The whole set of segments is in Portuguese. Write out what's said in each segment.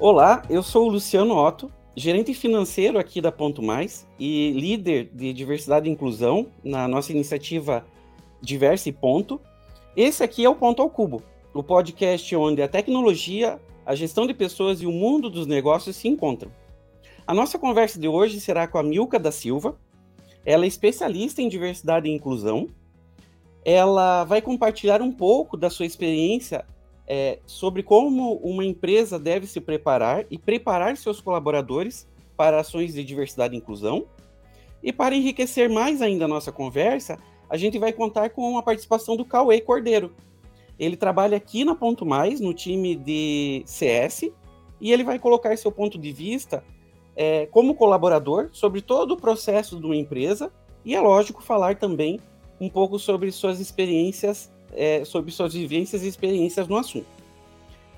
Olá, eu sou o Luciano Otto, gerente financeiro aqui da Ponto Mais e líder de diversidade e inclusão na nossa iniciativa Diverse Ponto. Esse aqui é o Ponto ao Cubo, o podcast onde a tecnologia, a gestão de pessoas e o mundo dos negócios se encontram. A nossa conversa de hoje será com a Milka da Silva. Ela é especialista em diversidade e inclusão. Ela vai compartilhar um pouco da sua experiência é, sobre como uma empresa deve se preparar e preparar seus colaboradores para ações de diversidade e inclusão. E para enriquecer mais ainda a nossa conversa, a gente vai contar com a participação do Cauê Cordeiro. Ele trabalha aqui na Ponto Mais, no time de CS, e ele vai colocar seu ponto de vista é, como colaborador sobre todo o processo de uma empresa e, é lógico, falar também um pouco sobre suas experiências é, sobre suas vivências e experiências no assunto.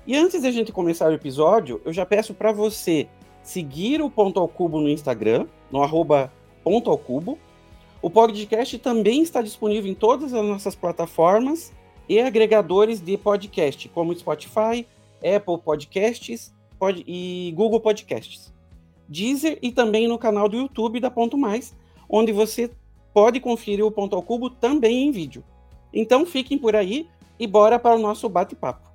E antes da gente começar o episódio, eu já peço para você seguir o Ponto ao Cubo no Instagram, no arroba Ponto ao Cubo. O podcast também está disponível em todas as nossas plataformas e agregadores de podcast, como Spotify, Apple Podcasts pod e Google Podcasts. Deezer e também no canal do YouTube da Ponto Mais, onde você pode conferir o Ponto ao Cubo também em vídeo. Então fiquem por aí e bora para o nosso bate-papo.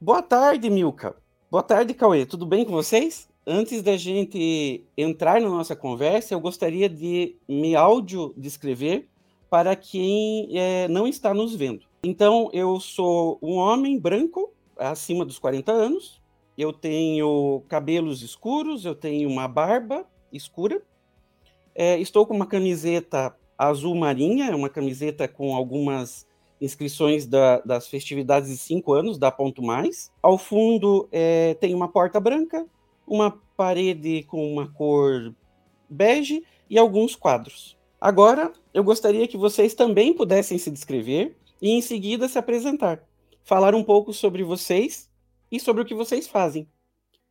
Boa tarde, Milka. Boa tarde, Cauê. Tudo bem com vocês? Antes da gente entrar na nossa conversa, eu gostaria de me áudio descrever para quem é, não está nos vendo. Então, eu sou um homem branco, acima dos 40 anos. Eu tenho cabelos escuros, eu tenho uma barba escura, é, estou com uma camiseta azul marinha, uma camiseta com algumas inscrições da, das festividades de cinco anos da Ponto Mais. Ao fundo é, tem uma porta branca, uma parede com uma cor bege e alguns quadros. Agora, eu gostaria que vocês também pudessem se descrever e em seguida se apresentar. Falar um pouco sobre vocês e sobre o que vocês fazem.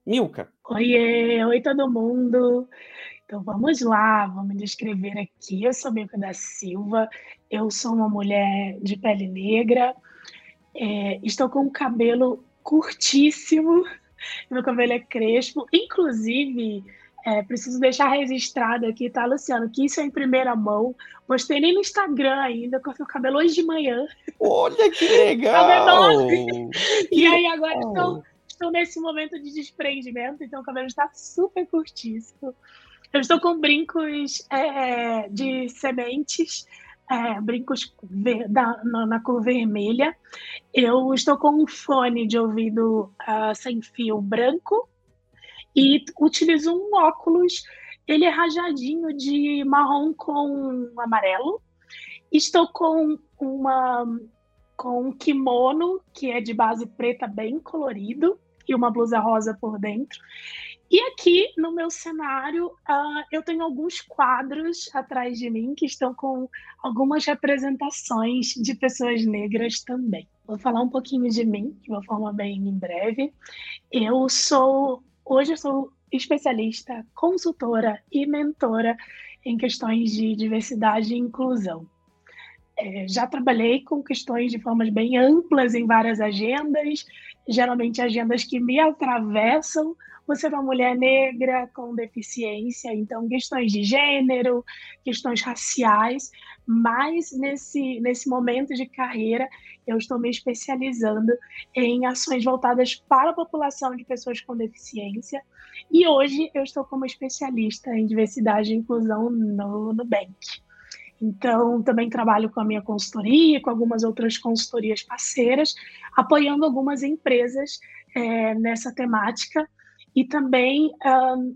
Milka. Oiê, oi todo mundo. Então vamos lá, vamos descrever aqui. Eu sou Milka da Silva, eu sou uma mulher de pele negra, é, estou com o cabelo curtíssimo, meu cabelo é crespo, inclusive. É, preciso deixar registrado aqui, tá, Luciano? Que isso é em primeira mão. Postei nem no Instagram ainda, com o cabelo hoje de manhã. Olha que legal! Tá e aí, agora estou, estou nesse momento de desprendimento, então o cabelo está super curtíssimo. Eu estou com brincos é, de sementes, é, brincos da, na, na, cor vermelha. Eu estou com um fone de ouvido uh, sem fio branco e utilizo um óculos. Ele é rajadinho de marrom com amarelo. Estou com uma com um kimono que é de base preta bem colorido e uma blusa rosa por dentro. E aqui no meu cenário, uh, eu tenho alguns quadros atrás de mim que estão com algumas representações de pessoas negras também. Vou falar um pouquinho de mim, de uma forma bem em breve. Eu sou, hoje eu sou especialista, consultora e mentora em questões de diversidade e inclusão. É, já trabalhei com questões de formas bem amplas em várias agendas, geralmente agendas que me atravessam. Você é uma mulher negra com deficiência, então questões de gênero, questões raciais, mas nesse, nesse momento de carreira eu estou me especializando em ações voltadas para a população de pessoas com deficiência. E hoje eu estou como especialista em diversidade e inclusão no Nubank. Então, também trabalho com a minha consultoria, com algumas outras consultorias parceiras, apoiando algumas empresas é, nessa temática e também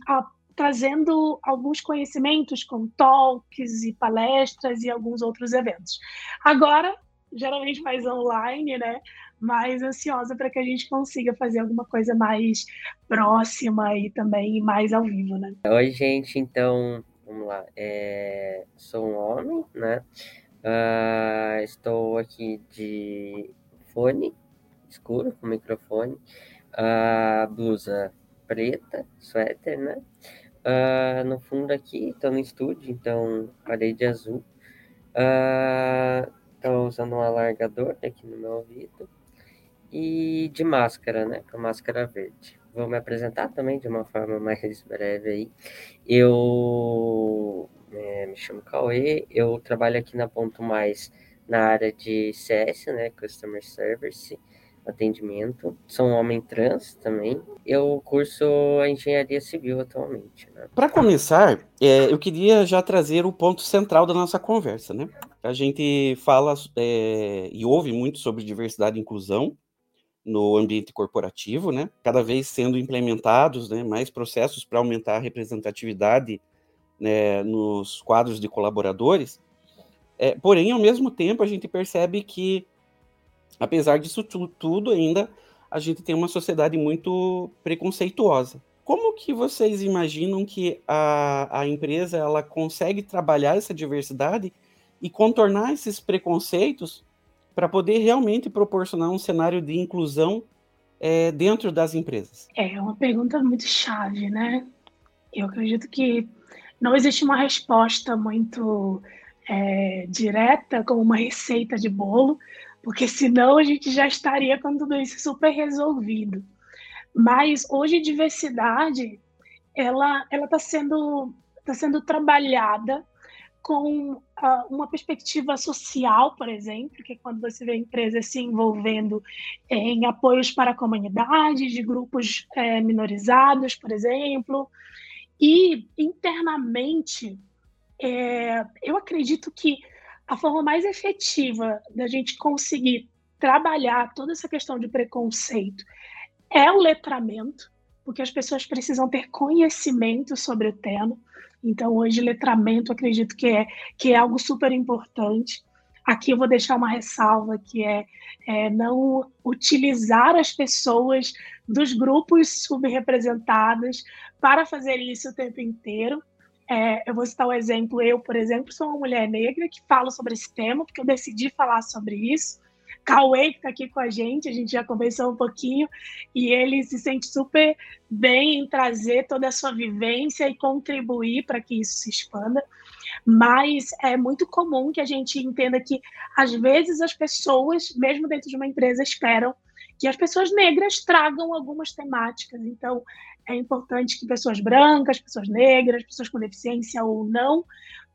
a, trazendo alguns conhecimentos com talks e palestras e alguns outros eventos. Agora, geralmente mais online, né? Mais ansiosa para que a gente consiga fazer alguma coisa mais próxima e também mais ao vivo, né? Oi, gente. Então, vamos lá. É... Sou um homem, né? Uh, estou aqui de fone escuro, com microfone. Uh, blusa preta, suéter, né? Uh, no fundo aqui, estou no estúdio, então parede azul. Estou usando um alargador aqui no meu ouvido. e de máscara, né? Com máscara verde. Vou me apresentar também de uma forma mais breve aí. Eu é, me chamo Cauê, eu trabalho aqui na Ponto Mais na área de CS, né? Customer Service atendimento. Sou um homem trans também. Eu curso engenharia civil atualmente. Né? Para começar, é, eu queria já trazer o ponto central da nossa conversa, né? A gente fala é, e ouve muito sobre diversidade e inclusão no ambiente corporativo, né? Cada vez sendo implementados, né, mais processos para aumentar a representatividade né, nos quadros de colaboradores. É, porém, ao mesmo tempo, a gente percebe que apesar disso tudo, ainda a gente tem uma sociedade muito preconceituosa. Como que vocês imaginam que a, a empresa ela consegue trabalhar essa diversidade e contornar esses preconceitos para poder realmente proporcionar um cenário de inclusão é, dentro das empresas? É uma pergunta muito chave, né? Eu acredito que não existe uma resposta muito é, direta como uma receita de bolo, porque senão a gente já estaria com tudo isso super resolvido. Mas hoje diversidade ela ela está sendo tá sendo trabalhada com uh, uma perspectiva social, por exemplo, que é quando você vê empresas se envolvendo em apoios para comunidades, de grupos é, minorizados, por exemplo, e internamente, é, eu acredito que a forma mais efetiva da gente conseguir trabalhar toda essa questão de preconceito é o letramento, porque as pessoas precisam ter conhecimento sobre o tema. Então, hoje, letramento, acredito que é, que é algo super importante. Aqui eu vou deixar uma ressalva que é, é não utilizar as pessoas dos grupos subrepresentados para fazer isso o tempo inteiro, é, eu vou citar um exemplo, eu, por exemplo, sou uma mulher negra que falo sobre esse tema, porque eu decidi falar sobre isso. Cauê, que está aqui com a gente, a gente já conversou um pouquinho, e ele se sente super bem em trazer toda a sua vivência e contribuir para que isso se expanda. Mas é muito comum que a gente entenda que, às vezes, as pessoas, mesmo dentro de uma empresa, esperam que as pessoas negras tragam algumas temáticas. Então, é importante que pessoas brancas, pessoas negras, pessoas com deficiência ou não,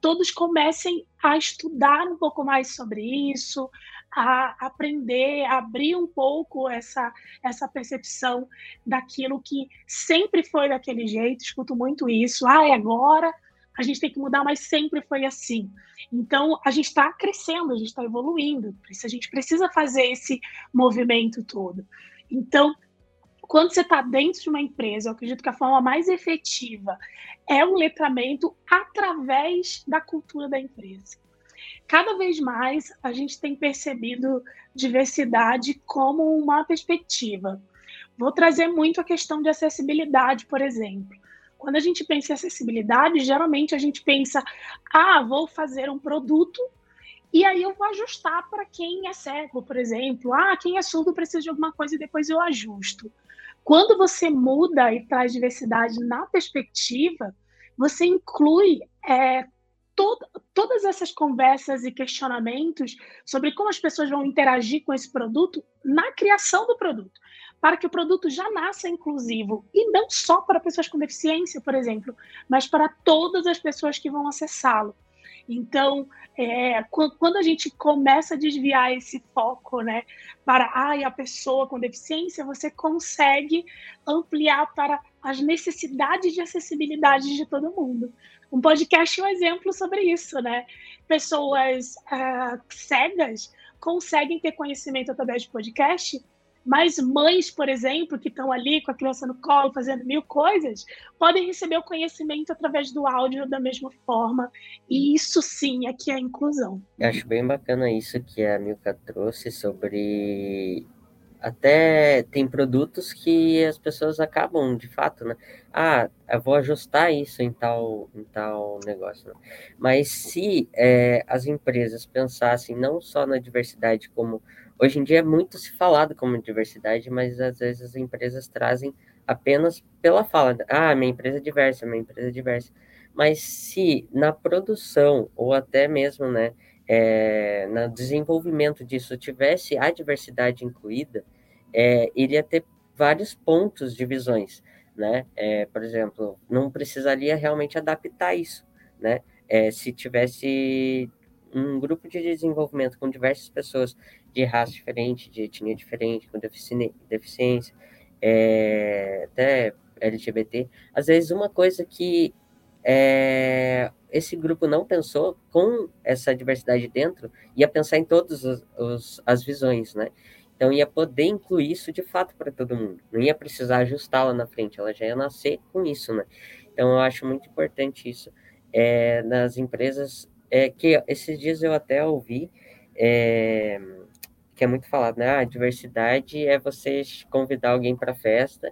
todos comecem a estudar um pouco mais sobre isso, a aprender, a abrir um pouco essa, essa percepção daquilo que sempre foi daquele jeito. Escuto muito isso. Ah, agora a gente tem que mudar, mas sempre foi assim. Então, a gente está crescendo, a gente está evoluindo, por isso a gente precisa fazer esse movimento todo. Então, quando você está dentro de uma empresa, eu acredito que a forma mais efetiva é o letramento através da cultura da empresa. Cada vez mais a gente tem percebido diversidade como uma perspectiva. Vou trazer muito a questão de acessibilidade, por exemplo. Quando a gente pensa em acessibilidade, geralmente a gente pensa: ah, vou fazer um produto e aí eu vou ajustar para quem é cego, por exemplo. Ah, quem é surdo precisa de alguma coisa e depois eu ajusto. Quando você muda e traz diversidade na perspectiva, você inclui é, todas essas conversas e questionamentos sobre como as pessoas vão interagir com esse produto na criação do produto, para que o produto já nasça inclusivo e não só para pessoas com deficiência, por exemplo, mas para todas as pessoas que vão acessá-lo. Então, é, quando a gente começa a desviar esse foco, né, para ai, a pessoa com deficiência, você consegue ampliar para as necessidades de acessibilidade de todo mundo. Um podcast é um exemplo sobre isso, né? Pessoas uh, cegas conseguem ter conhecimento através de podcast mas mães, por exemplo, que estão ali com a criança no colo, fazendo mil coisas, podem receber o conhecimento através do áudio da mesma forma. E isso sim é que é a inclusão. Eu acho bem bacana isso que a Milka trouxe sobre. Até tem produtos que as pessoas acabam, de fato, né? Ah, eu vou ajustar isso em tal, em tal negócio. Né? Mas se é, as empresas pensassem não só na diversidade como Hoje em dia é muito se falado como diversidade, mas às vezes as empresas trazem apenas pela fala. Ah, minha empresa é diversa, minha empresa é diversa. Mas se na produção, ou até mesmo né, é, no desenvolvimento disso, tivesse a diversidade incluída, é, iria ter vários pontos de visões, né? É, por exemplo, não precisaria realmente adaptar isso, né? É, se tivesse um grupo de desenvolvimento com diversas pessoas de raça diferente, de etnia diferente, com deficiência, é, até LGBT, às vezes uma coisa que é, esse grupo não pensou com essa diversidade dentro, ia pensar em todas as visões, né? Então ia poder incluir isso de fato para todo mundo. Não ia precisar ajustá-la na frente, ela já ia nascer com isso, né? Então eu acho muito importante isso é, nas empresas. É, que esses dias eu até ouvi é, que é muito falado, né? Ah, diversidade é você convidar alguém para festa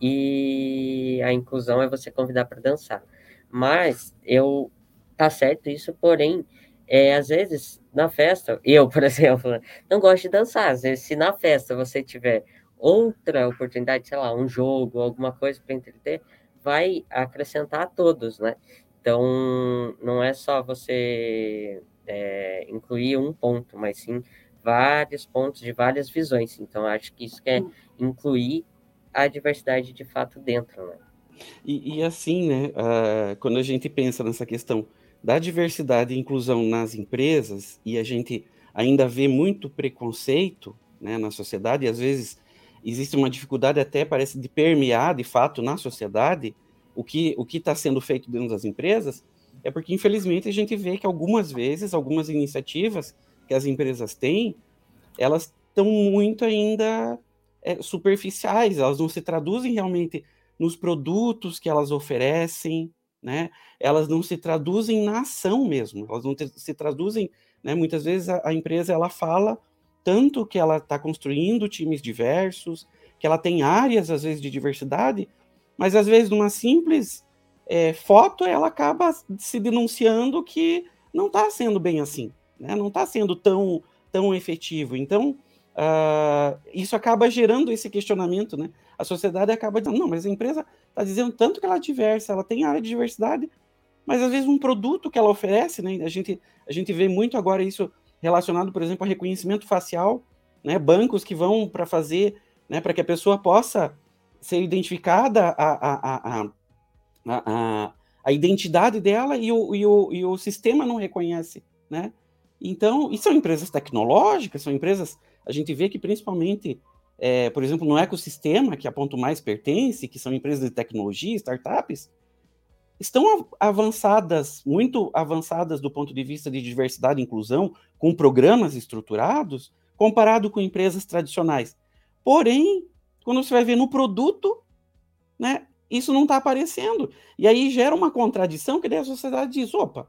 e a inclusão é você convidar para dançar. Mas eu tá certo isso, porém é, às vezes, na festa, eu, por exemplo, não gosto de dançar. Às vezes, se na festa você tiver outra oportunidade, sei lá, um jogo, alguma coisa para entreter, vai acrescentar a todos, né? Então, não é só você é, incluir um ponto, mas sim vários pontos de várias visões. Então, acho que isso quer incluir a diversidade de fato dentro, né? E, e assim, né, uh, quando a gente pensa nessa questão da diversidade e inclusão nas empresas, e a gente ainda vê muito preconceito né, na sociedade, e às vezes existe uma dificuldade até, parece, de permear, de fato, na sociedade, o que o está sendo feito dentro das empresas, é porque, infelizmente, a gente vê que algumas vezes, algumas iniciativas que as empresas têm, elas estão muito ainda é, superficiais, elas não se traduzem realmente nos produtos que elas oferecem, né? Elas não se traduzem na ação mesmo, elas não se traduzem, né? Muitas vezes a, a empresa ela fala tanto que ela está construindo times diversos, que ela tem áreas às vezes de diversidade, mas às vezes numa simples é, foto ela acaba se denunciando que não está sendo bem assim, né? Não está sendo tão tão efetivo. Então uh, isso acaba gerando esse questionamento, né? A sociedade acaba dizendo, não, mas a empresa está dizendo tanto que ela é diversa, ela tem área de diversidade, mas às vezes um produto que ela oferece, né? A gente, a gente vê muito agora isso relacionado, por exemplo, a reconhecimento facial, né? Bancos que vão para fazer, né? Para que a pessoa possa ser identificada a, a, a, a, a identidade dela e o, e, o, e o sistema não reconhece, né? Então, e são empresas tecnológicas, são empresas, a gente vê que principalmente é, por exemplo, no ecossistema, que a Ponto Mais pertence, que são empresas de tecnologia, startups, estão avançadas, muito avançadas do ponto de vista de diversidade e inclusão, com programas estruturados, comparado com empresas tradicionais. Porém, quando você vai ver no produto, né, isso não está aparecendo. E aí gera uma contradição que daí a sociedade diz, opa,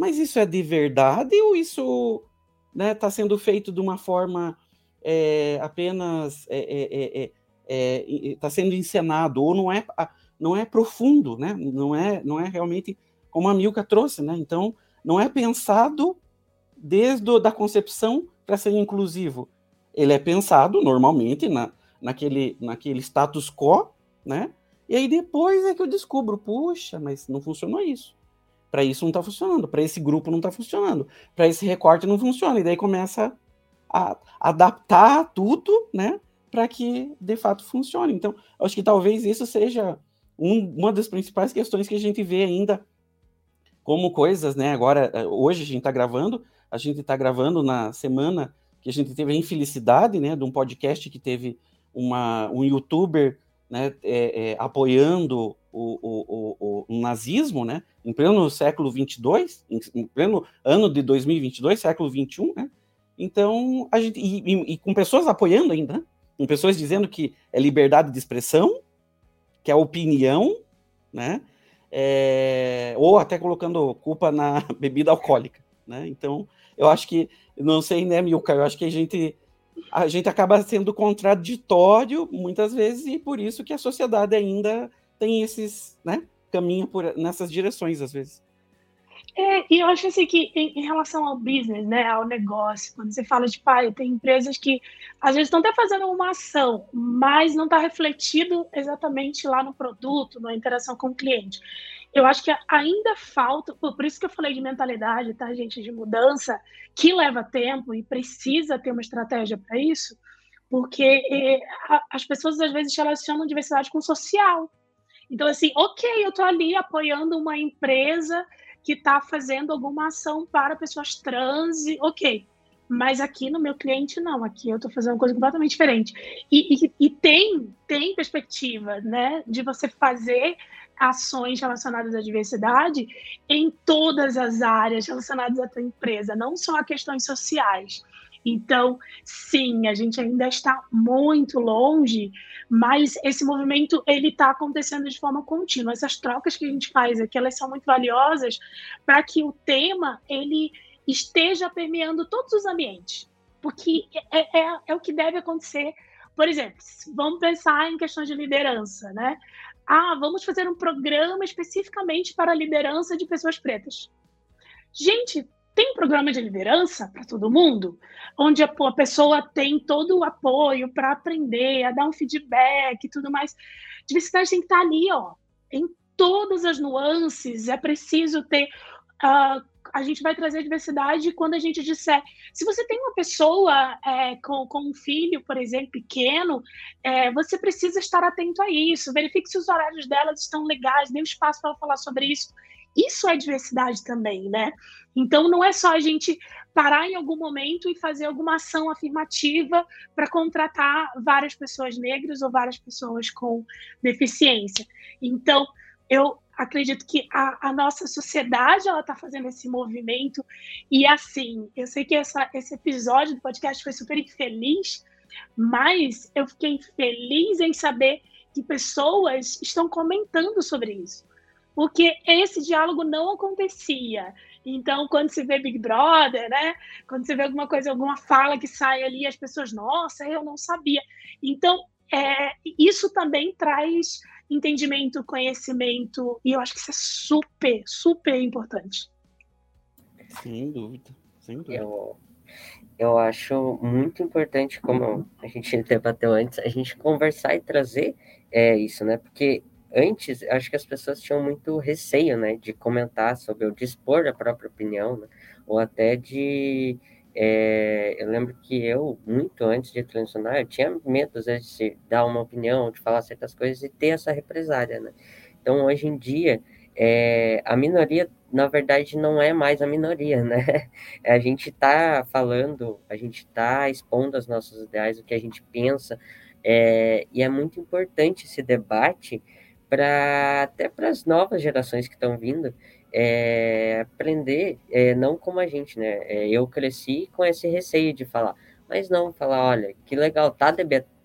mas isso é de verdade ou isso está né, tá sendo feito de uma forma é, apenas está é, é, tá sendo encenado ou não é não é profundo, né? Não é não é realmente como a Milka trouxe, né? Então não é pensado desde da concepção para ser inclusivo. Ele é pensado normalmente na, naquele, naquele status quo, né? E aí depois é que eu descubro, puxa, mas não funcionou isso. Para isso não está funcionando, para esse grupo não está funcionando, para esse recorte não funciona. E daí começa a, adaptar tudo, né, para que de fato funcione. Então, acho que talvez isso seja um, uma das principais questões que a gente vê ainda como coisas, né? Agora, eh, hoje a gente está gravando, a gente está gravando na semana que a gente teve a infelicidade, né, de um podcast que teve uma, um youtuber, né, é, é, apoiando o, o, o, o, nazismo, né, em pleno século 22, em, em pleno ano de 2022, século 21, né, então, a gente, e, e, e, com pessoas apoiando ainda, né? com pessoas dizendo que é liberdade de expressão, que é opinião, né? É, ou até colocando culpa na bebida alcoólica, né? Então, eu acho que, não sei, né, Milka, eu acho que a gente, a gente acaba sendo contraditório muitas vezes e por isso que a sociedade ainda tem esses, né, caminha por nessas direções às vezes. É, e eu acho assim que em, em, relação ao business, né, ao negócio, quando você fala de pai, tem empresas que às vezes estão até fazendo uma ação, mas não está refletido exatamente lá no produto, na interação com o cliente. Eu acho que ainda falta, por isso que eu falei de mentalidade, tá, gente, de mudança, que leva tempo e precisa ter uma estratégia para isso, porque é, as pessoas às vezes relacionam diversidade com social. Então, assim, ok, eu estou ali apoiando uma empresa que está fazendo alguma ação para pessoas trans, ok. Mas aqui no meu cliente, não. Aqui eu estou fazendo uma coisa completamente diferente. E, e, e, tem, tem perspectiva, né, de você fazer ações relacionadas à diversidade em todas as áreas relacionadas à tua empresa, não só a questões sociais. Então, sim, a gente ainda está muito longe, mas esse movimento ele está acontecendo de forma contínua. Essas trocas que a gente faz aqui, elas são muito valiosas para que o tema ele esteja permeando todos os ambientes, porque é, é, é o que deve acontecer. Por exemplo, vamos pensar em questões de liderança, né? Ah, vamos fazer um programa especificamente para a liderança de pessoas pretas. Gente, tem programa de liderança para todo mundo, onde a, a, pessoa tem todo o apoio para aprender, a dar um feedback e tudo mais. Diversidade tem que estar tá ali, ó, em todas as nuances. É preciso ter. Uh, a gente vai trazer diversidade quando a gente disser. Se você tem uma pessoa é, com, com um filho, por exemplo, pequeno, é, você precisa estar atento a isso. Verifique se os horários delas estão legais, dê um espaço para falar sobre isso. Isso é diversidade também, né? Então não é só a gente parar em algum momento e fazer alguma ação afirmativa para contratar várias pessoas negras ou várias pessoas com deficiência. Então, eu acredito que a, a nossa sociedade ela está fazendo esse movimento e assim, eu sei que essa, esse episódio do podcast foi super infeliz, mas eu fiquei feliz em saber que pessoas estão comentando sobre isso porque esse diálogo não acontecia. Então, quando se vê Big Brother, né? Quando você vê alguma coisa, alguma fala que sai ali, as pessoas, nossa, eu não sabia. Então, é, isso também traz entendimento, conhecimento, e eu acho que isso é super, super importante. Sem dúvida, sem dúvida. Eu, eu acho muito importante, como a gente debateu antes, a gente conversar e trazer é, isso, né? Porque antes, acho que as pessoas tinham muito receio, né, de comentar sobre ou dispor a própria opinião, né, ou até de é, eu lembro que eu, muito antes de transicionar, eu tinha medo às vezes, de dar uma opinião, de falar certas coisas e ter essa represária, né? Então, hoje em dia, é, a minoria, na verdade, não é mais a minoria, né? A gente está falando, a gente está expondo os nossos ideais, o que a gente pensa, é, e é muito importante esse debate, para até para as novas gerações que estão vindo é, aprender, é, não como a gente, né? É, eu cresci com esse receio de falar, mas não falar, olha, que legal, tá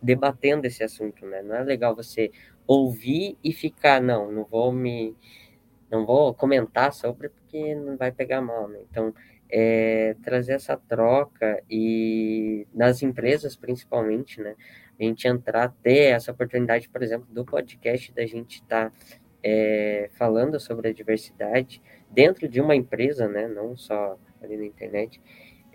debatendo esse assunto, né? Não é legal você ouvir e ficar, não, não vou me, não vou comentar sobre porque não vai pegar mal, né? Então, é, trazer essa troca e nas empresas principalmente, né? a gente entrar, ter essa oportunidade, por exemplo, do podcast, da gente estar tá, é, falando sobre a diversidade dentro de uma empresa, né, não só ali na internet,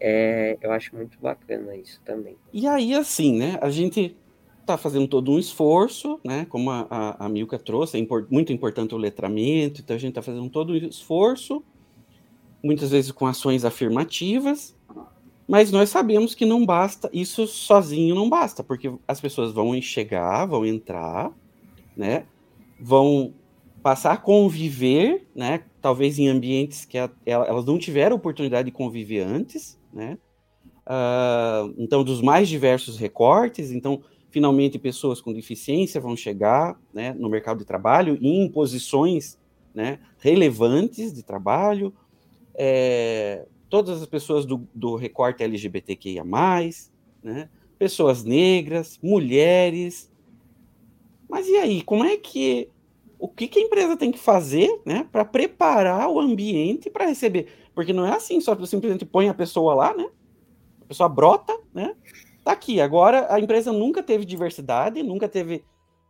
é, eu acho muito bacana isso também. E aí, assim, né, a gente está fazendo todo um esforço, né, como a, a, a Milka trouxe, é import, muito importante o letramento, então a gente está fazendo todo um esforço, muitas vezes com ações afirmativas, mas nós sabemos que não basta, isso sozinho não basta, porque as pessoas vão chegar, vão entrar, né? Vão passar a conviver, né? Talvez em ambientes que a, elas não tiveram oportunidade de conviver antes, né? Uh, então, dos mais diversos recortes, então, finalmente, pessoas com deficiência vão chegar né, no mercado de trabalho em posições né, relevantes de trabalho. É, todas as pessoas do, do recorte LGBTQIA, né? pessoas negras, mulheres. Mas e aí, como é que. O que, que a empresa tem que fazer né, para preparar o ambiente para receber? Porque não é assim, só simplesmente põe a pessoa lá, né? A pessoa brota, né? Tá aqui. Agora, a empresa nunca teve diversidade, nunca teve.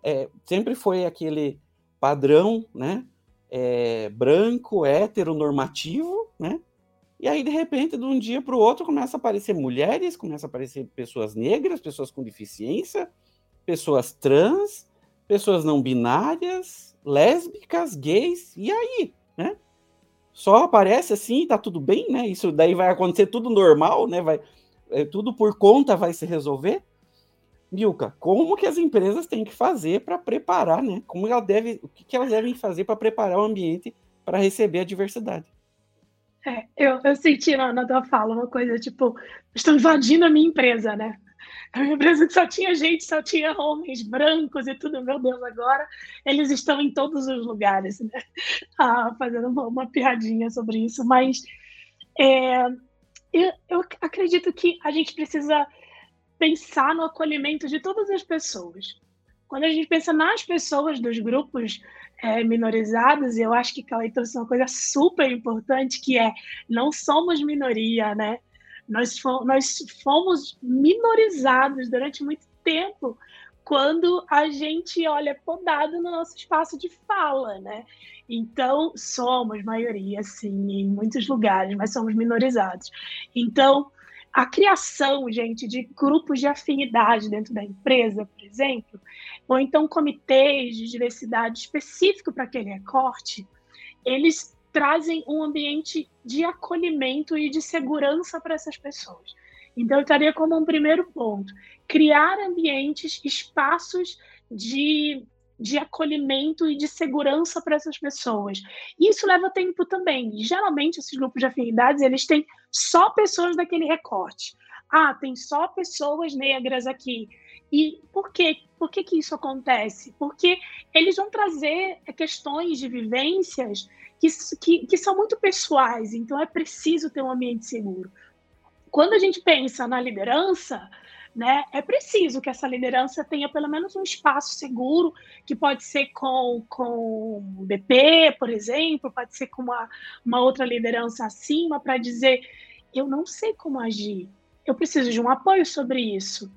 É, sempre foi aquele padrão, né? É, branco, heteronormativo, né? E aí, de repente, de um dia para o outro, começa a aparecer mulheres, começa a aparecer pessoas negras, pessoas com deficiência, pessoas trans, pessoas não binárias, lésbicas, gays, e aí, né? Só aparece assim, tá tudo bem, né? Isso daí vai acontecer tudo normal, né? Vai, é, tudo por conta vai se resolver. Milka, como que as empresas têm que fazer para preparar, né? Como ela deve, o que, que elas devem fazer para preparar o ambiente para receber a diversidade? É, eu, eu senti na, na tua fala uma coisa tipo, estão invadindo a minha empresa, né? A minha empresa que só tinha gente, só tinha homens brancos e tudo, meu Deus, agora eles estão em todos os lugares, né? Ah, fazendo uma, uma, piadinha sobre isso, mas é, eu, eu acredito que a gente precisa pensar no acolhimento de todas as pessoas. Quando a gente pensa nas pessoas dos grupos é, minorizados, eu acho que Cauê trouxe uma coisa super importante, que é não somos minoria, né? Nós fomos, nós fomos minorizados durante muito tempo quando a gente olha podado no nosso espaço de fala, né? Então, somos maioria, sim, em muitos lugares, mas somos minorizados. Então, a criação, gente, de grupos de afinidade dentro da empresa, por exemplo, ou então comitês de diversidade específico para aquele recorte, eles trazem um ambiente de acolhimento e de segurança para essas pessoas. Então, eu estaria como um primeiro ponto: criar ambientes, espaços de de acolhimento e de segurança para essas pessoas. Isso leva tempo também. Geralmente, esses grupos de afinidades, eles têm só pessoas daquele recorte. Ah, tem só pessoas negras aqui. E por quê? Por que, que isso acontece? Porque eles vão trazer questões de vivências que, que, que são muito pessoais, então é preciso ter um ambiente seguro. Quando a gente pensa na liderança, né? É preciso que essa liderança tenha pelo menos um espaço seguro, que pode ser com, com o BP, por exemplo, pode ser com uma, uma outra liderança acima, para dizer: eu não sei como agir, eu preciso de um apoio sobre isso.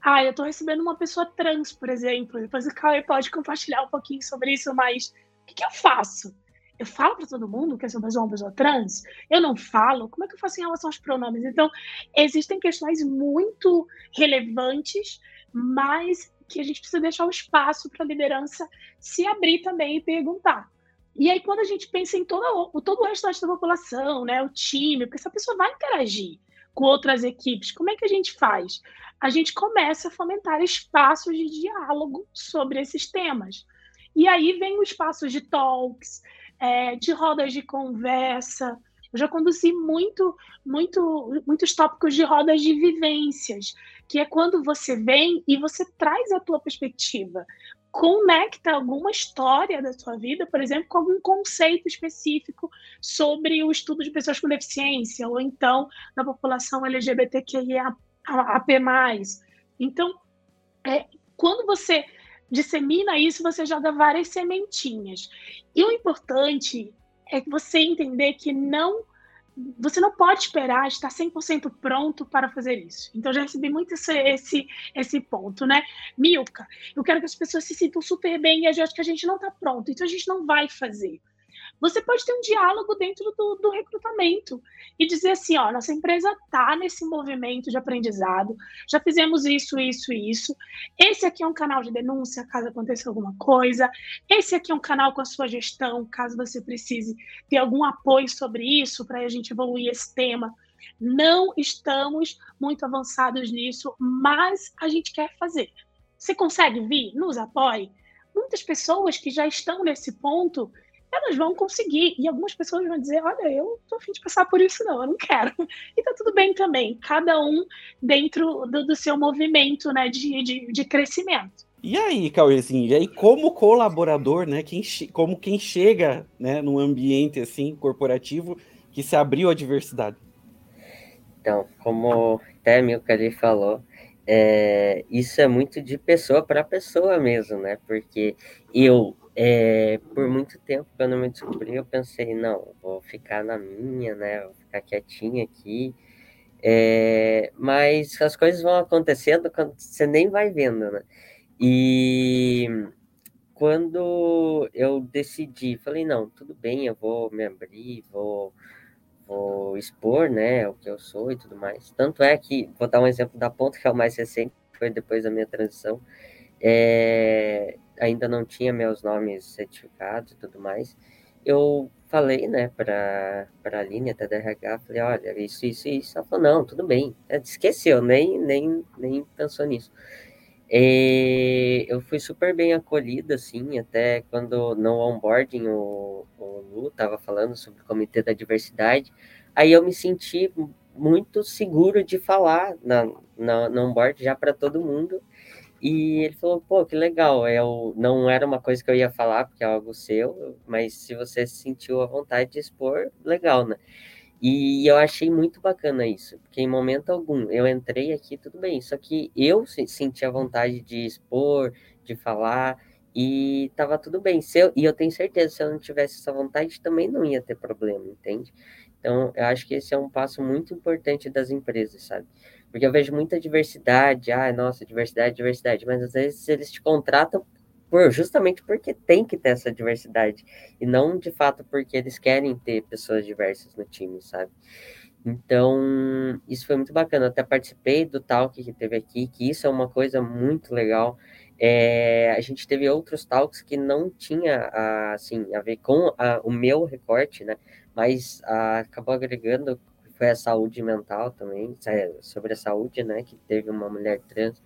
Ah, eu estou recebendo uma pessoa trans, por exemplo, depois o Cauê pode compartilhar um pouquinho sobre isso, mas o que, que eu faço? Eu falo para todo mundo que eu sou uma pessoa trans? Eu não falo? Como é que eu faço em relação aos pronomes? Então, existem questões muito relevantes, mas que a gente precisa deixar o espaço para a liderança se abrir também e perguntar. E aí, quando a gente pensa em todo, todo o restante da população, né, o time, porque essa pessoa vai interagir com outras equipes, como é que a gente faz? A gente começa a fomentar espaços de diálogo sobre esses temas. E aí vem o espaço de talks, é, de rodas de conversa. Eu já conduzi muito, muito, muitos tópicos de rodas de vivências, que é quando você vem e você traz a tua perspectiva, conecta alguma história da sua vida, por exemplo, com algum conceito específico sobre o estudo de pessoas com deficiência, ou então da população LGBTQIA+. Então, é, quando você dissemina isso, você joga várias sementinhas. E o importante é você entender que não você não pode esperar estar 100% pronto para fazer isso. Então, já recebi muito esse, esse, esse ponto, né? Milka, eu quero que as pessoas se sintam super bem e eu acho que a gente não está pronto, então a gente não vai fazer você pode ter um diálogo dentro do, do recrutamento e dizer assim: ó, nossa empresa está nesse movimento de aprendizado, já fizemos isso, isso e isso. Esse aqui é um canal de denúncia caso aconteça alguma coisa. Esse aqui é um canal com a sua gestão, caso você precise ter algum apoio sobre isso para a gente evoluir esse tema. Não estamos muito avançados nisso, mas a gente quer fazer. Você consegue vir? Nos apoie? Muitas pessoas que já estão nesse ponto elas vão conseguir. E algumas pessoas vão dizer: olha, eu não tô afim de passar por isso, não, eu não quero. E tá tudo bem também, cada um dentro do, do seu movimento né, de, de, de crescimento. E aí, Cauê, assim, e aí como colaborador, né, quem, como quem chega né, num ambiente assim corporativo que se abriu à diversidade? Então, como até Milka ali falou, é, isso é muito de pessoa para pessoa mesmo, né? Porque eu é, por muito tempo, quando eu me descobri, eu pensei, não, vou ficar na minha, né? Vou ficar quietinha aqui. É, mas as coisas vão acontecendo quando você nem vai vendo, né? E quando eu decidi, falei, não, tudo bem, eu vou me abrir, vou, vou expor, né, o que eu sou e tudo mais. Tanto é que, vou dar um exemplo da ponta, que é o mais recente, foi depois da minha transição, é, ainda não tinha meus nomes certificados e tudo mais, eu falei, né, para a Aline, até da RH, falei, olha, isso, isso, isso. Ela falou, não, tudo bem. Ela esqueceu, nem, nem, nem pensou nisso. E eu fui super bem acolhido, assim, até quando no onboarding o, o Lu estava falando sobre o Comitê da Diversidade, aí eu me senti muito seguro de falar na, na, no onboard já para todo mundo. E ele falou, pô, que legal, eu, não era uma coisa que eu ia falar, porque é algo seu, mas se você sentiu a vontade de expor, legal, né? E eu achei muito bacana isso, porque em momento algum eu entrei aqui, tudo bem, só que eu senti a vontade de expor, de falar, e tava tudo bem. Se eu, e eu tenho certeza, se eu não tivesse essa vontade, também não ia ter problema, entende? Então, eu acho que esse é um passo muito importante das empresas, sabe? Porque eu vejo muita diversidade, ah, nossa, diversidade, diversidade, mas às vezes eles te contratam por, justamente porque tem que ter essa diversidade, e não de fato porque eles querem ter pessoas diversas no time, sabe? Então, isso foi muito bacana. Eu até participei do talk que teve aqui, que isso é uma coisa muito legal. É, a gente teve outros talks que não tinha assim a ver com a, o meu recorte, né? Mas a, acabou agregando foi a saúde mental também, é, sobre a saúde, né? Que teve uma mulher trans.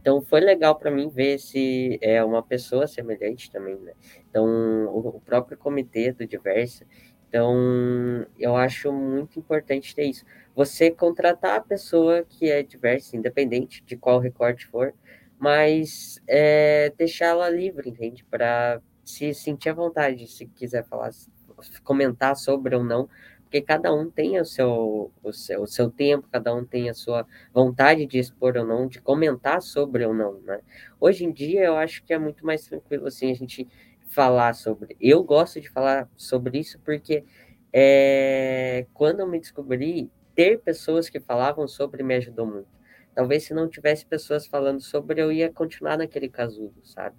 Então foi legal para mim ver se é uma pessoa semelhante também, né? Então o, próprio comitê do Diversa. Então eu acho muito importante ter isso. Você contratar a pessoa que é diversa, independente de qual recorte for, mas é, deixá-la livre, entende? Para se sentir à vontade, se quiser falar, comentar sobre ou não, porque cada um tem o seu, o seu, o seu tempo, cada um tem a sua vontade de expor ou não, de comentar sobre ou não, né? Hoje em dia, eu acho que é muito mais tranquilo, assim, a gente falar sobre... Eu gosto de falar sobre isso porque é, quando eu me descobri, ter pessoas que falavam sobre me ajudou muito. Talvez se não tivesse pessoas falando sobre, eu ia continuar naquele casulo, sabe?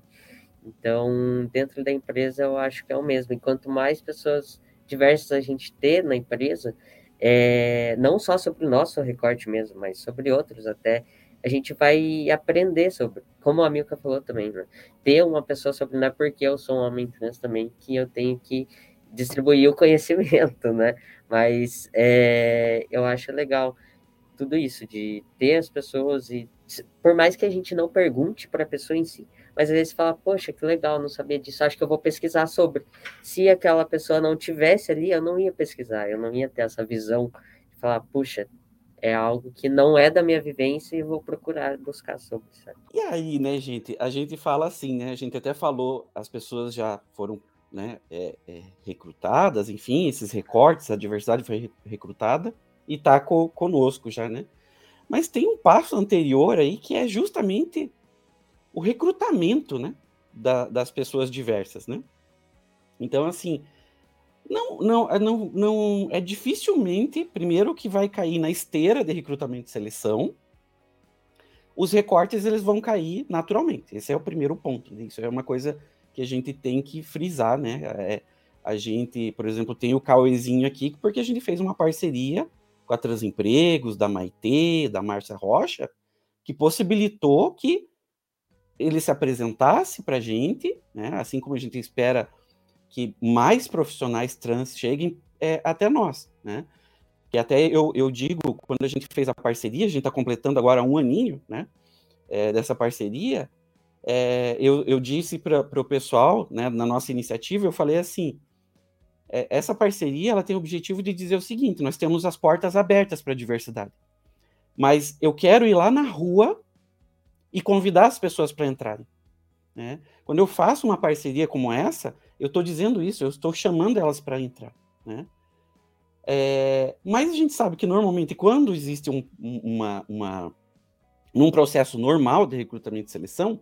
Então, dentro da empresa, eu acho que é o mesmo. E quanto mais pessoas diversas a gente ter na empresa, é, não só sobre o nosso recorte mesmo, mas sobre outros até, a gente vai aprender sobre, como a Milka falou também, né? ter uma pessoa sobre, não é porque eu sou um homem trans também que eu tenho que distribuir o conhecimento, né? Mas é, eu acho legal tudo isso, de ter as pessoas e, por mais que a gente não pergunte para a pessoa em si, mas às vezes fala, poxa, que legal, não sabia disso, acho que eu vou pesquisar sobre. Se aquela pessoa não tivesse ali, eu não ia pesquisar, eu não ia ter essa visão de falar, puxa, é algo que não é da minha vivência e vou procurar buscar sobre? E aí, né, gente, a gente fala assim, né, a gente até falou, as pessoas já foram, né, é, é, recrutadas, enfim, esses recortes, a diversidade foi recrutada e tá co conosco já, né? Mas tem um passo anterior aí que é justamente o recrutamento, né, da, das pessoas diversas, né? Então, assim, não, não, é, não, não é dificilmente, primeiro, que vai cair na esteira de recrutamento e seleção. Os recortes eles vão cair naturalmente. Esse é o primeiro ponto. Né? Isso é uma coisa que a gente tem que frisar, né? É, a gente, por exemplo, tem o Cauezinho aqui porque a gente fez uma parceria com a Transempregos, da Maitê, da Márcia Rocha, que possibilitou que ele se apresentasse para a gente, né, assim como a gente espera que mais profissionais trans cheguem é, até nós, né? Que até eu, eu digo, quando a gente fez a parceria, a gente está completando agora um aninho, né? É, dessa parceria, é, eu, eu disse para o pessoal, né, na nossa iniciativa, eu falei assim, essa parceria ela tem o objetivo de dizer o seguinte, nós temos as portas abertas para a diversidade, mas eu quero ir lá na rua e convidar as pessoas para entrarem. Né? Quando eu faço uma parceria como essa, eu estou dizendo isso, eu estou chamando elas para entrar. Né? É, mas a gente sabe que normalmente quando existe um, uma, uma, processo normal de recrutamento e seleção,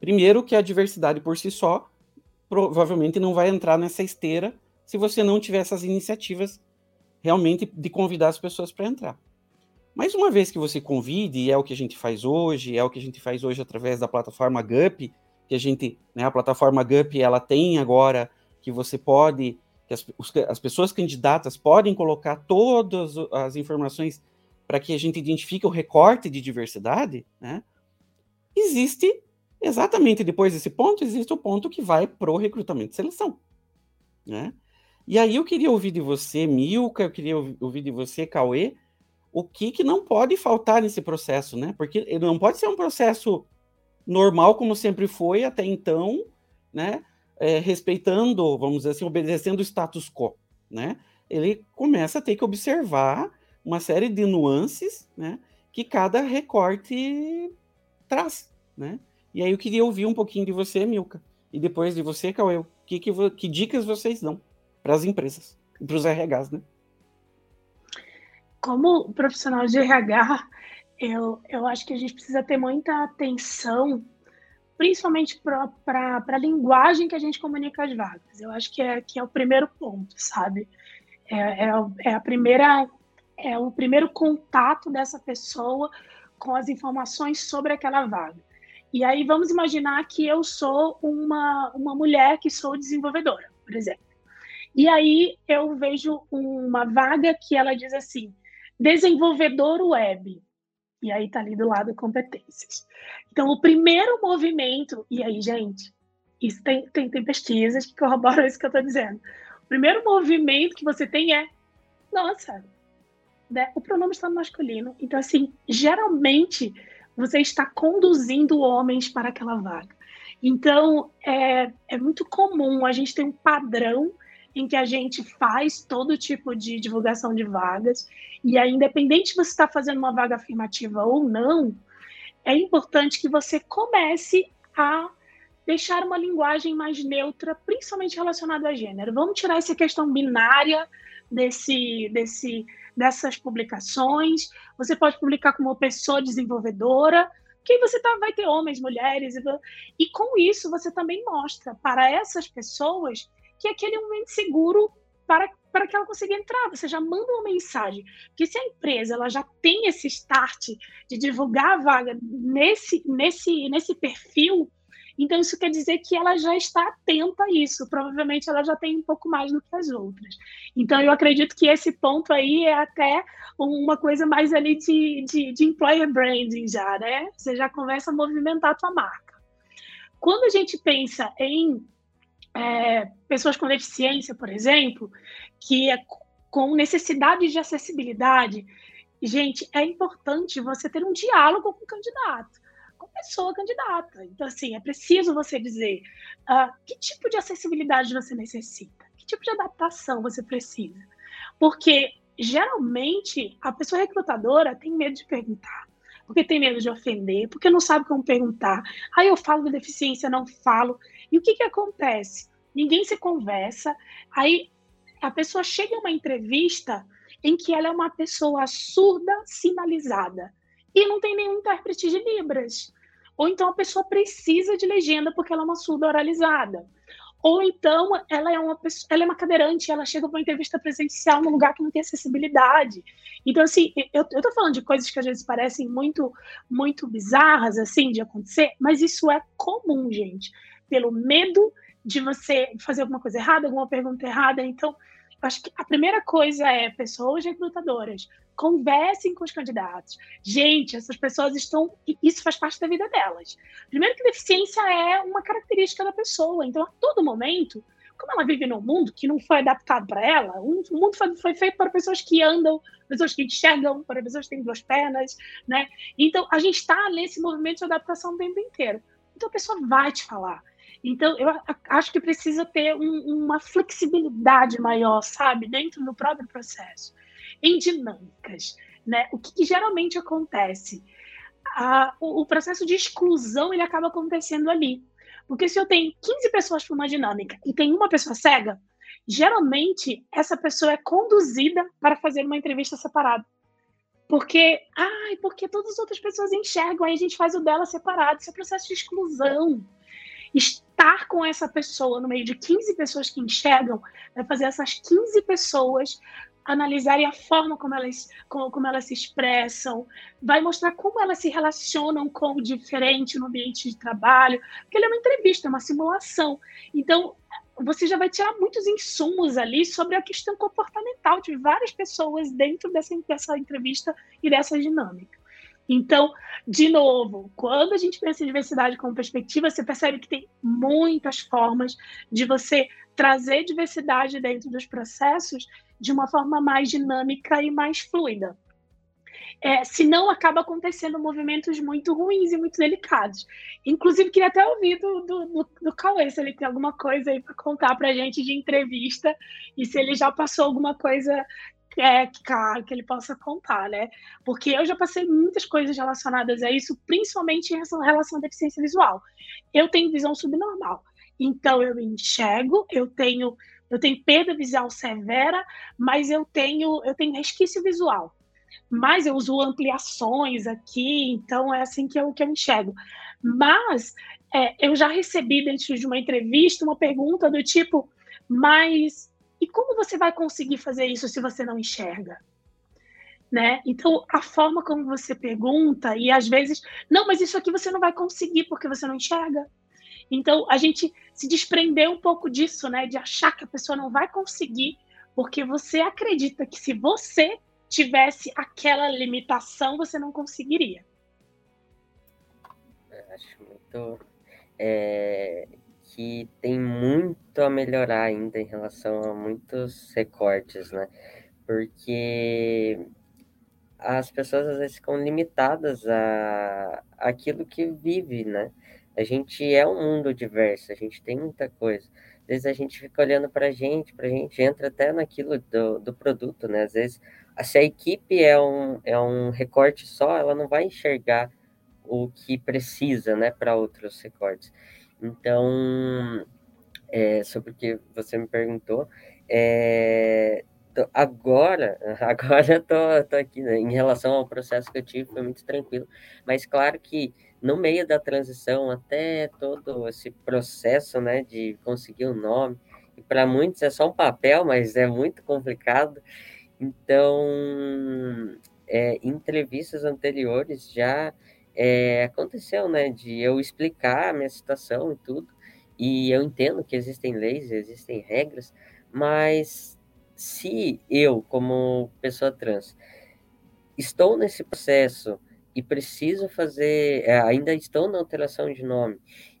primeiro que a diversidade por si só provavelmente não vai entrar nessa esteira se você não tiver essas iniciativas realmente de convidar as pessoas para entrar. Mas uma vez que você convide, e é o que a gente faz hoje, é o que a gente faz hoje através da plataforma GUP, que a gente, né, a plataforma GUP, ela tem agora que você pode, que as, as pessoas candidatas podem colocar todas as informações para que a gente identifique o recorte de diversidade, né? Existe, exatamente depois desse ponto, existe o ponto que vai para o recrutamento e seleção, né? E aí eu queria ouvir de você, Milka, eu queria ouvir de você, Cauê, o que, que não pode faltar nesse processo, né? Porque ele não pode ser um processo normal como sempre foi até então, né? É, respeitando, vamos dizer assim, obedecendo o status quo, né? Ele começa a ter que observar uma série de nuances, né? Que cada recorte traz, né? E aí eu queria ouvir um pouquinho de você, Milka, e depois de você, Cauê, que, que, que dicas vocês dão para as empresas e para os RHs, né? Como profissional de RH, eu, eu acho que a gente precisa ter muita atenção, principalmente para a linguagem que a gente comunica as vagas. Eu acho que é, que é o primeiro ponto, sabe? É, é, é a primeira é o primeiro contato dessa pessoa com as informações sobre aquela vaga. E aí vamos imaginar que eu sou uma, uma mulher que sou desenvolvedora, por exemplo. E aí eu vejo uma vaga que ela diz assim, desenvolvedor web. E aí tá ali do lado competências. Então o primeiro movimento, e aí gente, isso tem, tem, tem pesquisas que corroboram isso que eu estou dizendo. O primeiro movimento que você tem é, nossa, né? o pronome está no masculino. Então, assim, geralmente você está conduzindo homens para aquela vaga. Então, é, é muito comum a gente ter um padrão em que a gente faz todo tipo de divulgação de vagas, e aí, independente se você está fazendo uma vaga afirmativa ou não, é importante que você comece a deixar uma linguagem mais neutra, principalmente relacionada a gênero. Vamos tirar essa questão binária desse, desse, dessas publicações. Você pode publicar como pessoa desenvolvedora, que você tá, vai ter homens, mulheres, e, e com isso você também mostra para essas pessoas que aquele é um ambiente seguro para, para que ela consiga entrar. Você já manda uma mensagem. Porque se a empresa ela já tem esse start de divulgar a vaga nesse, nesse, nesse perfil, então, isso quer dizer que ela já está atenta a isso. Provavelmente ela já tem um pouco mais do que as outras. Então, eu acredito que esse ponto aí é até uma coisa mais ali de, de, de employer branding já, né? Você já começa a movimentar a tua marca. Quando a gente pensa em é, pessoas com deficiência, por exemplo, que é com necessidade de acessibilidade, gente, é importante você ter um diálogo com o candidato pessoa candidata. Então, assim, é preciso você dizer uh, que tipo de acessibilidade você necessita, que tipo de adaptação você precisa. Porque, geralmente, a pessoa recrutadora tem medo de perguntar, porque tem medo de ofender, porque não sabe como perguntar. Aí eu falo de deficiência, não falo. E o que, que acontece? Ninguém se conversa, aí a pessoa chega em uma entrevista em que ela é uma pessoa surda sinalizada e não tem nenhum intérprete de Libras. Ou então a pessoa precisa de legenda porque ela é uma surda oralizada. Ou então ela é uma pessoa, ela é uma cadeirante, ela chega para uma entrevista presencial num lugar que não tem acessibilidade. Então assim, eu, tô falando de coisas que às vezes parecem muito muito bizarras assim de acontecer, mas isso é comum, gente, pelo medo de você fazer alguma coisa errada, alguma pergunta errada. Então, acho que a primeira coisa é pessoas recrutadoras conversem com os candidatos. Gente, essas pessoas estão. Isso faz parte da vida delas. Primeiro, que deficiência é uma característica da pessoa. Então, a todo momento, como ela vive num mundo que não foi adaptado para ela, o mundo foi, foi, feito para pessoas que andam, pessoas que enxergam, para pessoas que têm duas pernas, né? Então, a gente está nesse movimento de adaptação o tempo inteiro. Então, a pessoa vai te falar. Então, eu acho que precisa ter um, uma flexibilidade maior, sabe, dentro do próprio processo em dinâmicas. Né? O que, que geralmente acontece? o, o, processo de exclusão ele acaba acontecendo ali. Porque se eu tenho 15 pessoas para uma dinâmica e tem uma pessoa cega, geralmente essa pessoa é conduzida para fazer uma entrevista separada. Porque, ai, porque todas as outras pessoas enxergam, aí a gente faz o dela separado. Isso é processo de exclusão. Estar com essa pessoa no meio de 15 pessoas que enxergam vai fazer essas 15 pessoas analisarem a forma como elas, como, como elas se expressam, vai mostrar como elas se relacionam com o diferente no ambiente de trabalho, porque ele é uma entrevista, é uma simulação. Então, você já vai tirar muitos insumos ali sobre a questão comportamental de várias pessoas dentro dessa, dessa entrevista e dessa dinâmica. Então, de novo, quando a gente pensa em diversidade como perspectiva, você percebe que tem muitas formas de você trazer diversidade dentro dos processos de uma forma mais dinâmica e mais fluida. é, senão acaba acontecendo movimentos muito ruins e muito delicados. Inclusive, queria até ouvir do, do, do, do Cauê, se ele tem alguma coisa aí para contar para a gente de entrevista e se ele já passou alguma coisa é, que, que ele possa contar, né? Porque eu já passei muitas coisas relacionadas a isso, principalmente em relação à deficiência visual. Eu tenho visão subnormal, então eu enxergo, eu tenho eu tenho perda visual severa, mas eu tenho eu tenho resquício visual. Mas eu uso ampliações aqui, então é assim que eu, que eu enxergo. Mas é, eu já recebi dentro de uma entrevista uma pergunta do tipo, mas e como você vai conseguir fazer isso se você não enxerga? Né? Então, a forma como você pergunta, e às vezes, não, mas isso aqui você não vai conseguir porque você não enxerga. Então, a gente se desprender um pouco disso, né? De achar que a pessoa não vai conseguir, porque você acredita que se você tivesse aquela limitação, você não conseguiria. Acho muito. É, que tem muito a melhorar ainda em relação a muitos recortes, né? Porque as pessoas às vezes ficam limitadas a aquilo que vive, né? A gente é um mundo diverso, a gente tem muita coisa. Às vezes a gente fica olhando para a gente, para a gente entra até naquilo do, do produto, né? Às vezes, se a equipe é um, é um recorte só, ela não vai enxergar o que precisa, né, para outros recortes. Então, é, sobre o que você me perguntou, é, tô, agora, agora eu tô, tô aqui, né, em relação ao processo que eu tive, foi muito tranquilo, mas claro que no meio da transição, até todo esse processo, né, de conseguir o um nome, e para muitos é só um papel, mas é muito complicado, então, é, entrevistas anteriores já é, aconteceu, né, de eu explicar a minha situação e tudo, e eu entendo que existem leis, existem regras, mas se eu, como pessoa trans, estou nesse processo e preciso fazer, é, ainda estou na alteração de nome,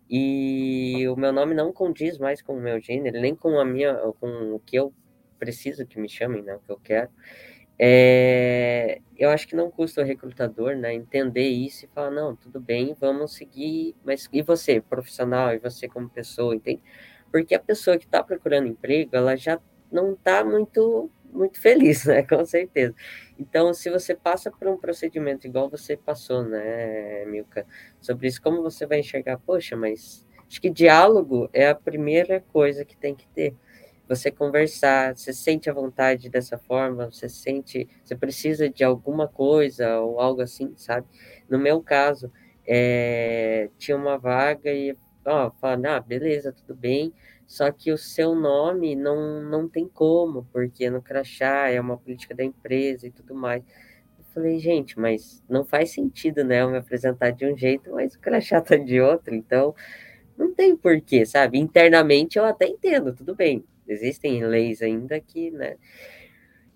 e o meu nome não condiz mais com o meu gênero, nem com a minha, com o que eu preciso que me chamem, né, o que eu quero, é, eu acho que não custa o recrutador né, entender isso e falar, não, tudo bem, vamos seguir, mas e você, profissional, e você como pessoa, entende? Porque a pessoa que está procurando emprego, ela já não está muito, muito feliz, né, com certeza. Então, se você passa por um procedimento igual você passou, né, Milka, sobre isso, como você vai enxergar? Poxa, mas acho que diálogo é a primeira coisa que tem que ter você conversar, você sente a vontade dessa forma, você sente, você precisa de alguma coisa ou algo assim, sabe? No meu caso, é, tinha uma vaga e, ó, falando, ah, beleza, tudo bem, só que o seu nome não, não tem como, porque no crachá é uma política da empresa e tudo mais. Eu falei, gente, mas não faz sentido, né, eu me apresentar de um jeito, mas o crachá tá de outro, então não tem porquê, sabe? Internamente eu até entendo, tudo bem, existem leis ainda que, né?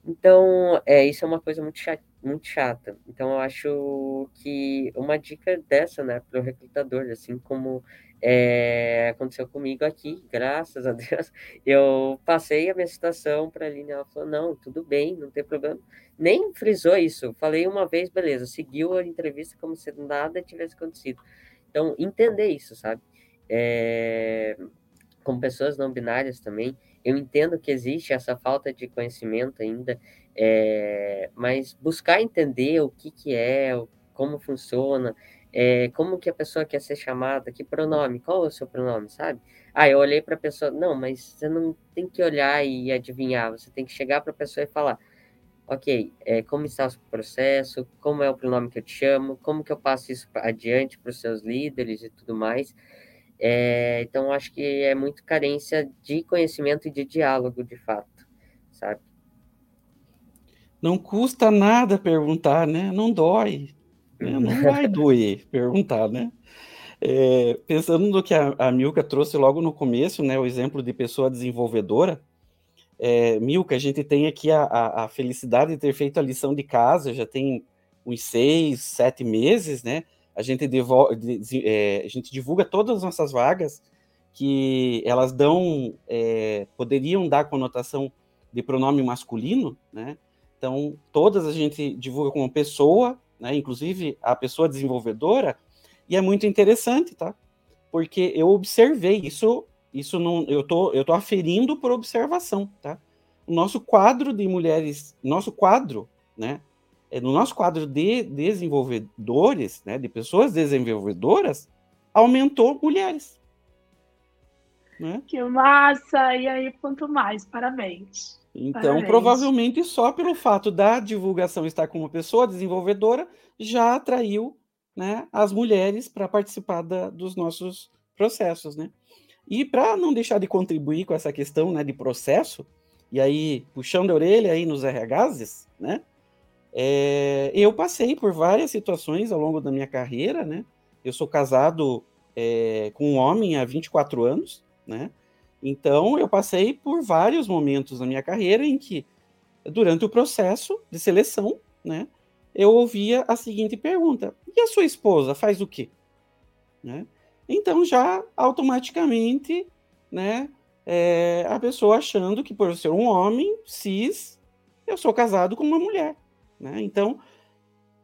Então, é, isso é uma coisa muito chata, muito chata. Então, eu acho que uma dica dessa, né, para o recrutador, assim como é, aconteceu comigo aqui, graças a Deus, eu passei a minha situação para a Aline, ela falou, não, tudo bem, não tem problema. Nem frisou isso, falei uma vez, beleza, seguiu a entrevista como se nada tivesse acontecido. Então, entender isso, sabe? É, com pessoas não binárias também, eu entendo que existe essa falta de conhecimento ainda, é, mas buscar entender o que, que é, como funciona, é, como que a pessoa quer ser chamada, que pronome, qual é o seu pronome, sabe? Ah, eu olhei para a pessoa, não, mas você não tem que olhar e adivinhar, você tem que chegar para a pessoa e falar, ok, é, como está o processo, como é o pronome que eu te chamo, como que eu passo isso adiante para os seus líderes e tudo mais, é, então, acho que é muito carência de conhecimento e de diálogo, de fato, sabe? Não custa nada perguntar, né? Não dói. Né? Não vai doer perguntar, né? É, pensando no que a, a, Milka trouxe logo no começo, né? O exemplo de pessoa desenvolvedora. É, Milka, a gente tem aqui a, a, a felicidade de ter feito a lição de casa, já tem uns seis, sete meses, né? a gente, é, a gente divulga todas as nossas vagas que elas dão, é, poderiam dar conotação de pronome masculino, né? Então, todas a gente divulga como pessoa, né? Inclusive a pessoa desenvolvedora, e é muito interessante, tá? Porque eu observei isso, isso não, eu tô, eu tô aferindo por observação, tá? O nosso quadro de mulheres, nosso quadro, né? É, no nosso quadro de desenvolvedores, né, de pessoas desenvolvedoras, aumentou mulheres. Né? Que massa! E aí, quanto mais, parabéns. Então, provavelmente só pelo fato da divulgação estar com uma pessoa desenvolvedora já atraiu né, as mulheres para participar da, dos nossos processos, né? E para não deixar de contribuir com essa questão né, de processo, e aí puxando a orelha aí nos RHs, né? É, eu passei por várias situações ao longo da minha carreira, né? Eu sou casado é, com um homem há 24 anos, né? Então, eu passei por vários momentos na minha carreira em que, durante o processo de seleção, né, eu ouvia a seguinte pergunta: e a sua esposa faz o quê? Né? Então, já automaticamente, né, é, a pessoa achando que por ser um homem cis, eu sou casado com uma mulher. Né? Então,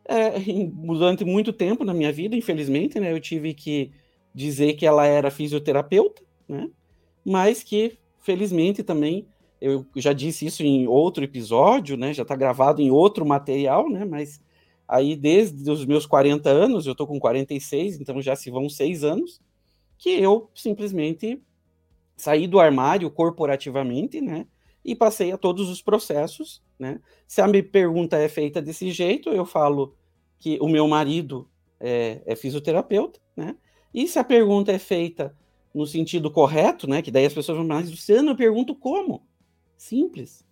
é, durante muito tempo na minha vida, infelizmente, né, eu tive que dizer que ela era fisioterapeuta, né? Mas que, felizmente, também, eu já disse isso em outro episódio, né? Já está gravado em outro material, né? Mas aí, desde os meus 40 anos, eu estou com 46, então já se vão seis anos, que eu simplesmente saí do armário corporativamente, né? E passei a todos os processos, né? Se a minha pergunta é feita desse jeito, eu falo que o meu marido é, é fisioterapeuta, né? E se a pergunta é feita no sentido correto, né? Que daí as pessoas vão, mas Luciano, eu pergunto como? Simples.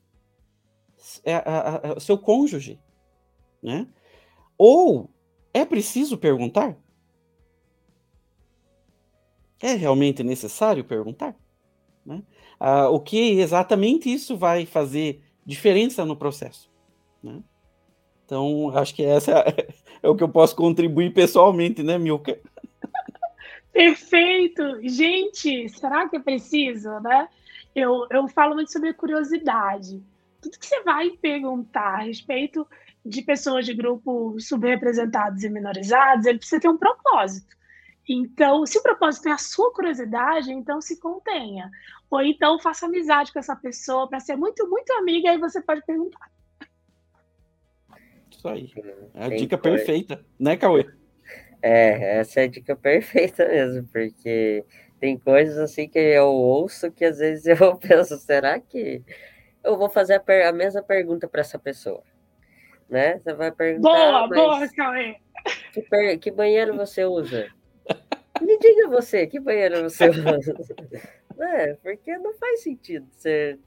É o seu cônjuge, né? Ou é preciso perguntar? É realmente necessário perguntar? Né? Ah, o que exatamente isso vai fazer diferença no processo? Né? Então, acho que essa é, é o que eu posso contribuir pessoalmente, né, Milka? Perfeito! Gente, será que é preciso, né? Eu, eu falo muito sobre curiosidade. Tudo que você vai perguntar a respeito de pessoas de grupos subrepresentados e minorizados, ele precisa ter um propósito. Então, se o propósito é a sua curiosidade, então se contenha. Ou então faça amizade com essa pessoa para ser muito, muito amiga, aí você pode perguntar. Isso aí. É a dica perfeita, né, Cauê? É, essa é a dica perfeita mesmo, porque tem coisas assim que eu ouço que às vezes eu penso, será que eu vou fazer a, a mesma pergunta para essa pessoa? Né? Você vai perguntar. Boa, boa, Cauê. Que, que banheiro você usa? Me diga você, que banheiro você usa? É, porque não faz sentido ser.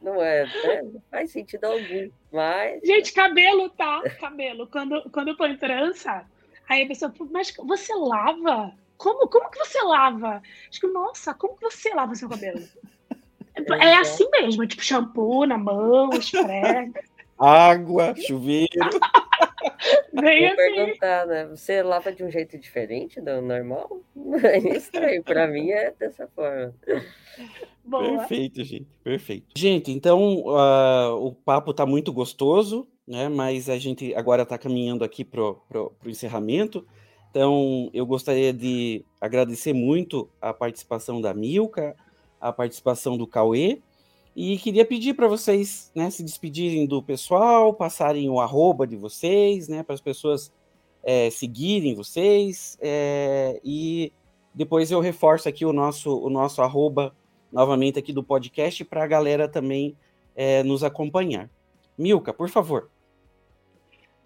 Não é, né? Não faz sentido algum. Mas. Gente, cabelo, tá? Cabelo. Quando, quando eu em trança Aí a pessoa, mas você lava? Como, como que você lava? Acho que, nossa, como que você lava o seu cabelo? É, é assim mesmo, tipo shampoo na mão, esfrega. Água, chuveiro. Bem Vou assim. perguntar, né? Você lava de um jeito diferente do normal? É estranho, para mim é dessa forma. Boa. Perfeito, gente, perfeito. Gente, então uh, o papo tá muito gostoso né? Mas a gente agora está caminhando aqui para o encerramento. Então, eu gostaria de agradecer muito a participação da Milka, a participação do Cauê, e queria pedir para vocês né, se despedirem do pessoal, passarem o arroba de vocês, né, para as pessoas é, seguirem vocês, é, e depois eu reforço aqui o nosso, o nosso arroba novamente aqui do podcast para a galera também é, nos acompanhar. Milka, por favor.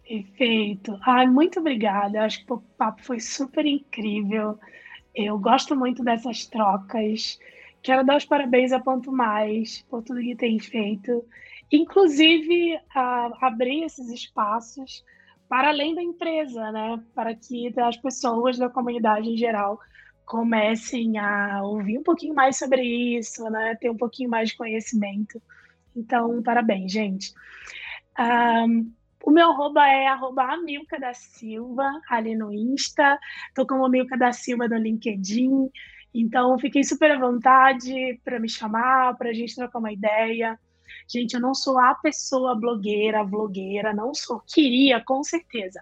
Perfeito. Ai, muito obrigada. Acho que o papo foi super incrível. Eu gosto muito dessas trocas. Quero dar os parabéns a Ponto Mais por tudo que tem feito. Inclusive, a, abrir esses espaços para além da empresa, né? Para que as pessoas da comunidade em geral comecem a ouvir um pouquinho mais sobre isso, né? Ter um pouquinho mais de conhecimento. Então, parabéns, gente. Um, o meu arroba é arroba Amilca da Silva, ali no Insta. Estou como Amilca da Silva no LinkedIn. Então, fiquei super à vontade para me chamar, para a gente trocar uma ideia. Gente, eu não sou a pessoa blogueira, vlogueira, não sou. Queria, com certeza.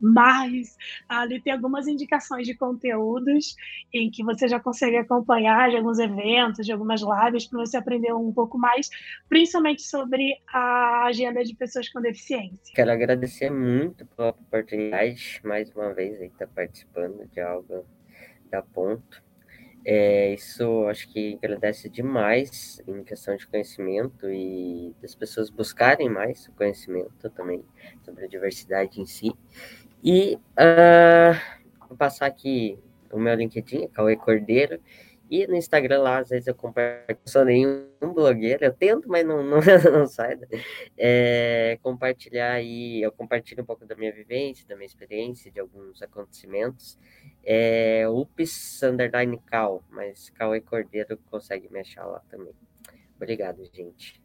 Mas ali tem algumas indicações de conteúdos em que você já consegue acompanhar de alguns eventos, de algumas lives, para você aprender um pouco mais, principalmente sobre a agenda de pessoas com deficiência. Quero agradecer muito pela oportunidade, mais uma vez, de estar participando de algo da Ponto. É, isso acho que agradece demais em questão de conhecimento e das pessoas buscarem mais conhecimento também sobre a diversidade em si. E uh, vou passar aqui o meu LinkedIn, Cauê Cordeiro, e no Instagram lá, às vezes eu compartilho, sou nenhum blogueiro, eu tento, mas não, não, não sai. Né? É, compartilhar aí, eu compartilho um pouco da minha vivência, da minha experiência, de alguns acontecimentos. É, UPS Underline Cal, mas Cauê Cordeiro consegue me achar lá também. Obrigado, gente.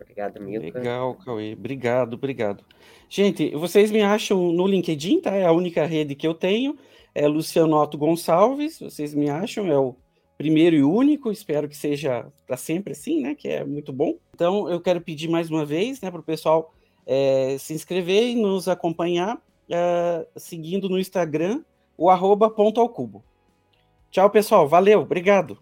Obrigado, Milka. Legal, Cauê. Obrigado, obrigado. Gente, vocês me acham no LinkedIn, tá? É a única rede que eu tenho é Luciano Otto Gonçalves, vocês me acham, é o primeiro e único, espero que seja para sempre assim, né? Que é muito bom. Então, eu quero pedir mais uma vez, né, para o pessoal é, se inscrever e nos acompanhar, é, seguindo no Instagram o arroba ponto ao cubo. Tchau, pessoal. Valeu, obrigado.